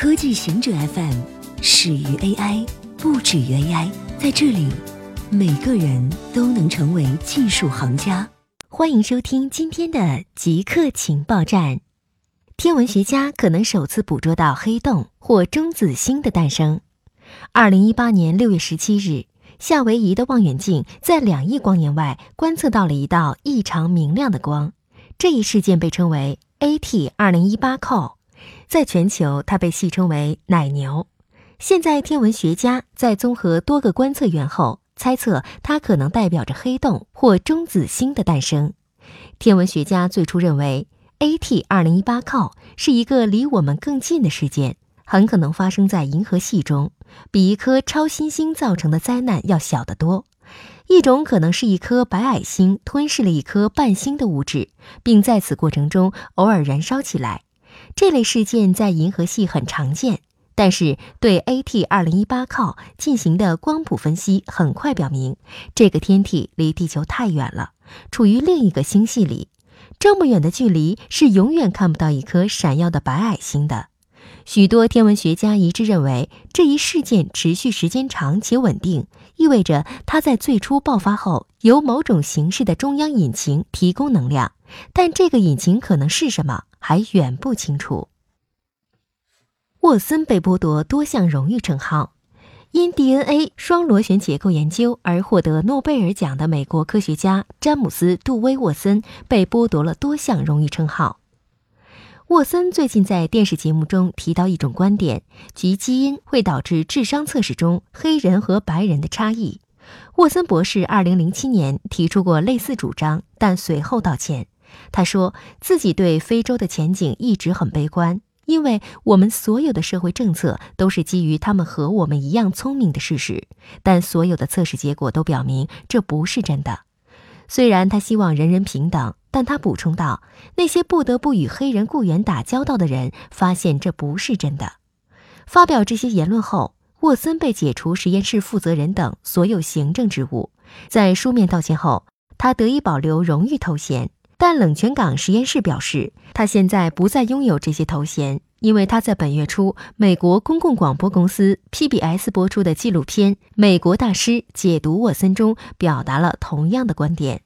科技行者 FM 始于 AI，不止于 AI。在这里，每个人都能成为技术行家。欢迎收听今天的极客情报站。天文学家可能首次捕捉到黑洞或中子星的诞生。二零一八年六月十七日，夏威夷的望远镜在两亿光年外观测到了一道异常明亮的光。这一事件被称为 AT 二零一八 call。在全球，它被戏称为“奶牛”。现在，天文学家在综合多个观测源后，猜测它可能代表着黑洞或中子星的诞生。天文学家最初认为，AT 二零一八 call 是一个离我们更近的事件，很可能发生在银河系中，比一颗超新星造成的灾难要小得多。一种可能是一颗白矮星吞噬了一颗半星的物质，并在此过程中偶尔燃烧起来。这类事件在银河系很常见，但是对 AT 二零一八靠进行的光谱分析很快表明，这个天体离地球太远了，处于另一个星系里。这么远的距离是永远看不到一颗闪耀的白矮星的。许多天文学家一致认为，这一事件持续时间长且稳定，意味着它在最初爆发后由某种形式的中央引擎提供能量，但这个引擎可能是什么？还远不清楚。沃森被剥夺多项荣誉称号，因 DNA 双螺旋结构研究而获得诺贝尔奖的美国科学家詹姆斯·杜威·沃森被剥夺了多项荣誉称号。沃森最近在电视节目中提到一种观点，即基因会导致智商测试中黑人和白人的差异。沃森博士2007年提出过类似主张，但随后道歉。他说自己对非洲的前景一直很悲观，因为我们所有的社会政策都是基于他们和我们一样聪明的事实，但所有的测试结果都表明这不是真的。虽然他希望人人平等，但他补充道，那些不得不与黑人雇员打交道的人发现这不是真的。发表这些言论后，沃森被解除实验室负责人等所有行政职务。在书面道歉后，他得以保留荣誉头衔。但冷泉港实验室表示，他现在不再拥有这些头衔，因为他在本月初美国公共广播公司 PBS 播出的纪录片《美国大师解读沃森》中表达了同样的观点。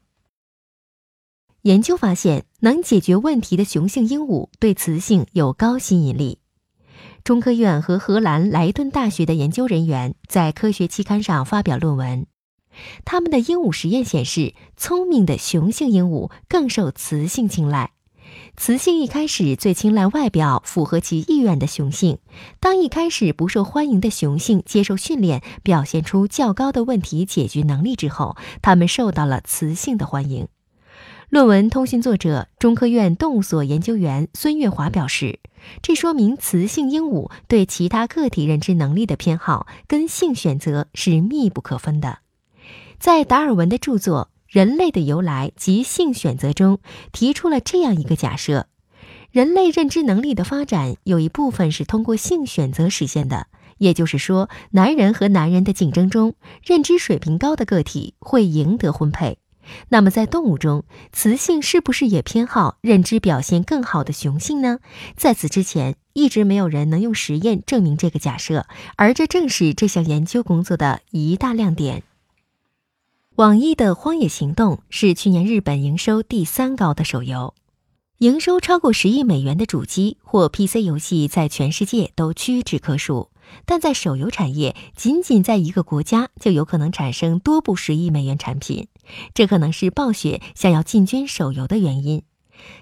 研究发现，能解决问题的雄性鹦鹉对雌性有高吸引力。中科院和荷兰莱顿大学的研究人员在科学期刊上发表论文。他们的鹦鹉实验显示，聪明的雄性鹦鹉更受雌性青睐。雌性一开始最青睐外表符合其意愿的雄性。当一开始不受欢迎的雄性接受训练，表现出较高的问题解决能力之后，它们受到了雌性的欢迎。论文通讯作者、中科院动物所研究员孙月华表示，这说明雌性鹦鹉对其他个体认知能力的偏好跟性选择是密不可分的。在达尔文的著作《人类的由来及性选择》中，提出了这样一个假设：人类认知能力的发展有一部分是通过性选择实现的。也就是说，男人和男人的竞争中，认知水平高的个体会赢得婚配。那么，在动物中，雌性是不是也偏好认知表现更好的雄性呢？在此之前，一直没有人能用实验证明这个假设，而这正是这项研究工作的一大亮点。网易的《荒野行动》是去年日本营收第三高的手游，营收超过十亿美元的主机或 PC 游戏在全世界都屈指可数，但在手游产业，仅仅在一个国家就有可能产生多部十亿美元产品，这可能是暴雪想要进军手游的原因。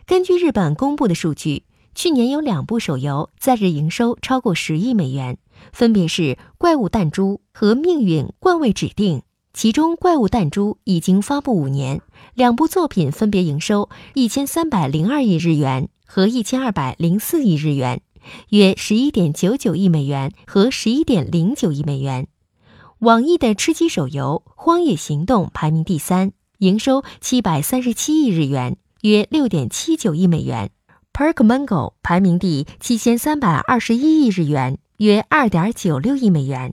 根据日本公布的数据，去年有两部手游在日营收超过十亿美元，分别是《怪物弹珠》和《命运冠位指定》。其中，《怪物弹珠》已经发布五年，两部作品分别营收一千三百零二亿日元和一千二百零四亿日元，约十一点九九亿美元和十一点零九亿美元。网易的吃鸡手游《荒野行动》排名第三，营收七百三十七亿日元，约六点七九亿美元。PerkMango 排名第七千三百二十一亿日元，约二点九六亿美元。